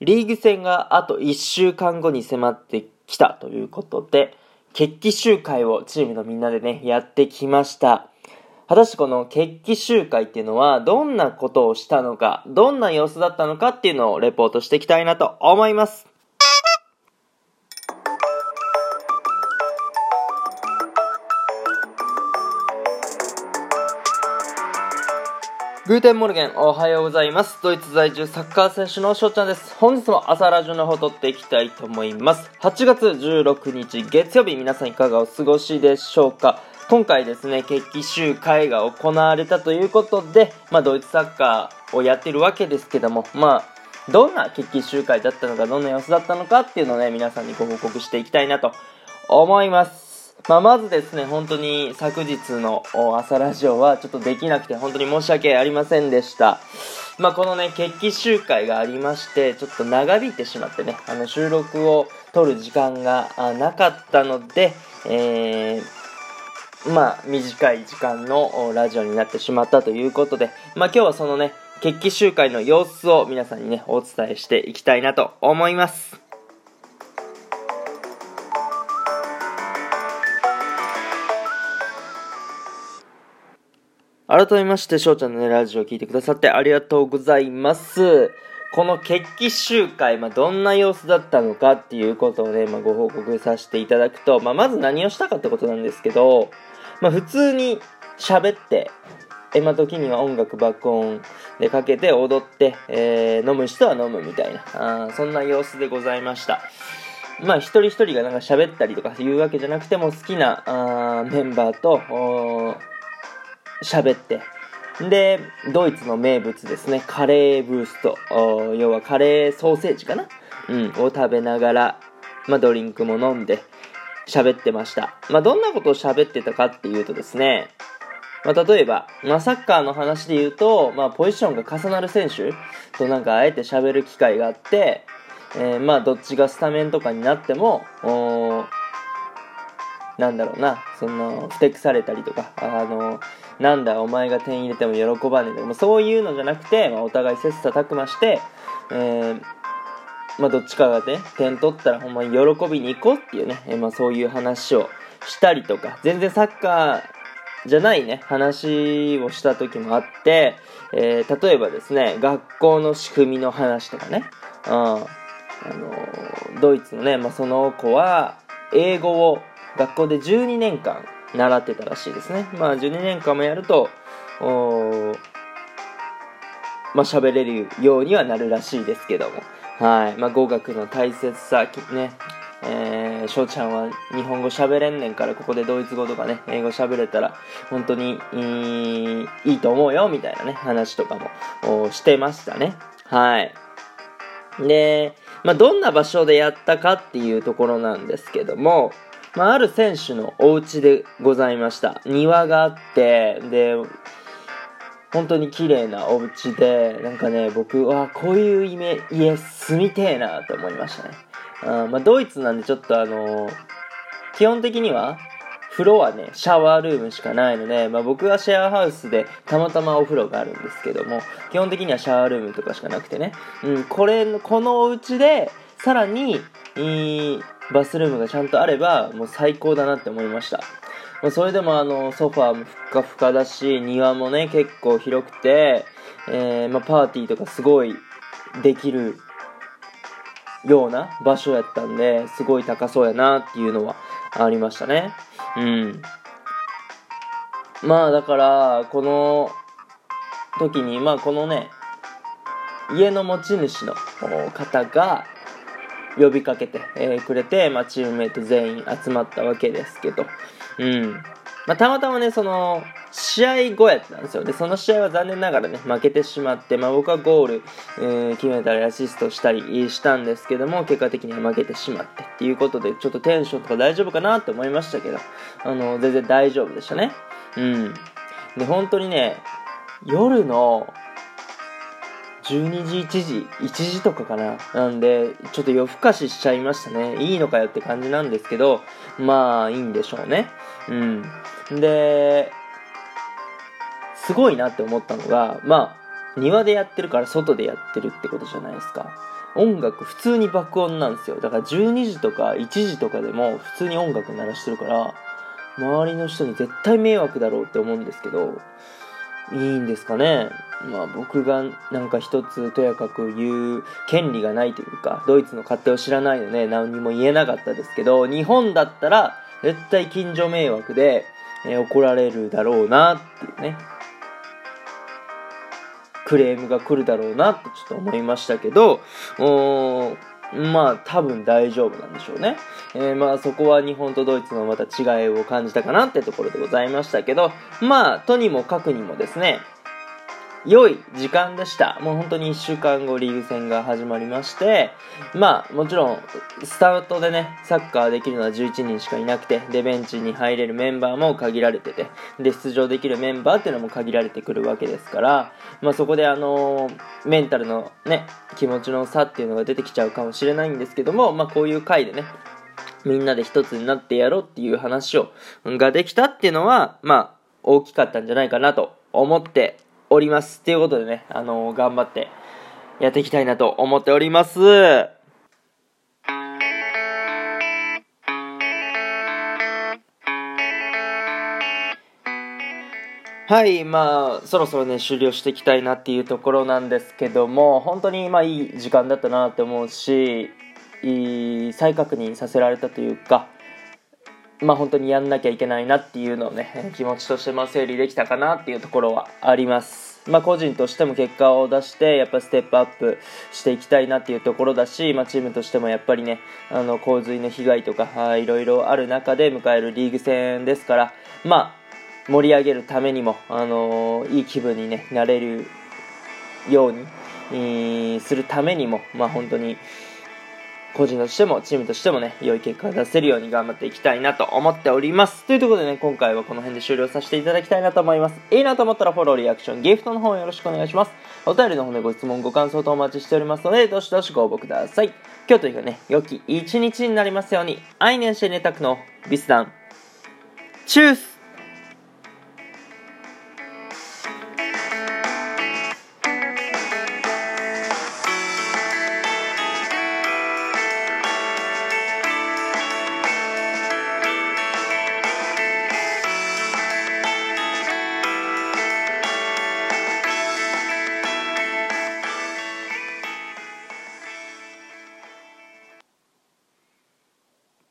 リーグ戦があと1週間後に迫ってきたということで、決起集会をチームのみんなでね、やってきました。果たしてこの決起集会っていうのはどんなことをしたのか、どんな様子だったのかっていうのをレポートしていきたいなと思います。Guten Morgen、おはようございます。ドイツ在住サッカー選手の翔ちゃんです。本日も朝ラジオの方録っていきたいと思います。8月16日月曜日、皆さんいかがお過ごしでしょうか今回ですね、決起集会が行われたということで、まあ、ドイツサッカーをやってるわけですけども、まあ、どんな決起集会だったのか、どんな様子だったのかっていうのをね、皆さんにご報告していきたいなと思います。まあ、まずですね、本当に昨日の朝ラジオはちょっとできなくて本当に申し訳ありませんでした。まあ、このね、決起集会がありまして、ちょっと長引いてしまってね、あの収録を撮る時間がなかったので、えー、まあ、短い時間のラジオになってしまったということで、まあ、今日はそのね、決起集会の様子を皆さんにね、お伝えしていきたいなと思います。改めまして、翔ちゃんのね、ラジオを聞いてくださってありがとうございます。この決起集会、まあ、どんな様子だったのかっていうことをね、まあ、ご報告させていただくと、まあ、まず何をしたかってことなんですけど、まあ、普通に喋って、え、ま、時には音楽爆音でかけて踊って、えー、飲む人は飲むみたいな、あそんな様子でございました。まあ、一人一人がなんか喋ったりとかいうわけじゃなくても、好きなあメンバーと、喋って、で、ドイツの名物ですね、カレーブースト、要はカレーソーセージかな？うん、を食べながら、まあ、ドリンクも飲んで、喋ってました。まあ、どんなことを喋ってたかっていうとですね、まあ、例えば、まあ、サッカーの話で言うと、まあ、ポジションが重なる選手となんかあえて喋る機会があって、えー、まあ、どっちがスタメンとかになっても、なんだろうな、その、ふてくされたりとか、あの、なんだお前が点入れても喜ばねえとか、そういうのじゃなくて、まあ、お互い切磋琢磨して、えー、まあ、どっちかがね、点取ったらほんまに喜びに行こうっていうね、えー、まあ、そういう話をしたりとか、全然サッカーじゃないね、話をした時もあって、えー、例えばですね、学校の仕組みの話とかね、うん、あのドイツのね、まあ、その子は、英語を学校で12年間習ってたらしいですね。まあ12年間もやると、まあ喋れるようにはなるらしいですけども。はい。まあ語学の大切さ、ね。えー、翔ちゃんは日本語喋れんねんから、ここでドイツ語とかね、英語喋れたら、本当にいいと思うよ、みたいなね、話とかもしてましたね。はい。で、まあ、どんな場所でやったかっていうところなんですけども、まあ、ある選手のお家でございました。庭があって、で、本当に綺麗なお家で、なんかね、僕はこういう家、家住みてえなって思いましたね。あまあ、ドイツなんでちょっとあのー、基本的には、風呂はね、シャワールームしかないので、まあ、僕はシェアハウスでたまたまお風呂があるんですけども、基本的にはシャワールームとかしかなくてね、うん、これ、このお家で、さらに、バスルームがちゃんとあれば、もう最高だなって思いました。まあ、それでもあの、ソファーもふかふかだし、庭もね、結構広くて、えー、まあ、パーティーとかすごいできるような場所やったんで、すごい高そうやなっていうのはありましたね。うん。まあだから、この時に、まあこのね、家の持ち主の方が、呼びかけて、えー、くれて、まあ、チームメイト全員集まったわけですけど、うん。まあ、たまたまね、その、試合後やったんですよ。で、その試合は残念ながらね、負けてしまって、まあ、僕はゴール、えー、決めたりアシストしたりしたんですけども、結果的には負けてしまってっていうことで、ちょっとテンションとか大丈夫かなって思いましたけど、あの、全然大丈夫でしたね。うん。で、本当にね、夜の12時、1時、1時とかかな。なんで、ちょっと夜更かししちゃいましたね。いいのかよって感じなんですけど、まあ、いいんでしょうね。うん。で、すごいなって思ったのが、まあ、庭でやってるから外でやってるってことじゃないですか音楽普通に爆音なんですよだから12時とか1時とかでも普通に音楽鳴らしてるから周りの人に絶対迷惑だろうって思うんですけどいいんですかね？まあ僕がなんか一つとやかく言う権利がないというかドイツの勝手を知らないので何にも言えなかったですけど日本だったら絶対近所迷惑で、えー、怒られるだろうなっていうねクレームが来るだろうなってちょっと思いましたけどまあ多分大丈夫なんでしょうね。えー、まあそこは日本とドイツのまた違いを感じたかなってところでございましたけど、まあとにもかくにもですね、良い時間でした。もう本当に1週間後リーグ戦が始まりまして、まあもちろんスタートでね、サッカーできるのは11人しかいなくて、でベンチに入れるメンバーも限られてて、で出場できるメンバーっていうのも限られてくるわけですから、まあそこであのメンタルのね、気持ちの差っていうのが出てきちゃうかもしれないんですけども、まあこういう回でね、みんなで一つになってやろうっていう話を、ができたっていうのは、まあ大きかったんじゃないかなと思っております。ということでね、あのー、頑張ってやっていきたいなと思っております。はい、まあ、そろそろね、終了していきたいなっていうところなんですけども、本当に、まあ、いい時間だったなって思うし、いい再確認させられたというか、まあ本当にやんなきゃいけないなっていうのをね、気持ちとしてま整理できたかなっていうところはあります。まあ個人としても結果を出して、やっぱステップアップしていきたいなっていうところだし、まあチームとしてもやっぱりね、あの洪水の被害とか、いろいろある中で迎えるリーグ戦ですから、まあ盛り上げるためにも、あの、いい気分に、ね、なれるように、するためにも、まあ、本当に個人としてもチームとしてもね、良い結果を出せるように頑張っていきたいなと思っております。というところでね、今回はこの辺で終了させていただきたいなと思います。いいなと思ったらフォロー、リアクション、ギフトの方よろしくお願いします。お便りの方でご質問、ご感想とお待ちしておりますので、どしどしご応募ください。今日というかね、良き一日になりますように、アイネンシェネタクのビスダン。チュース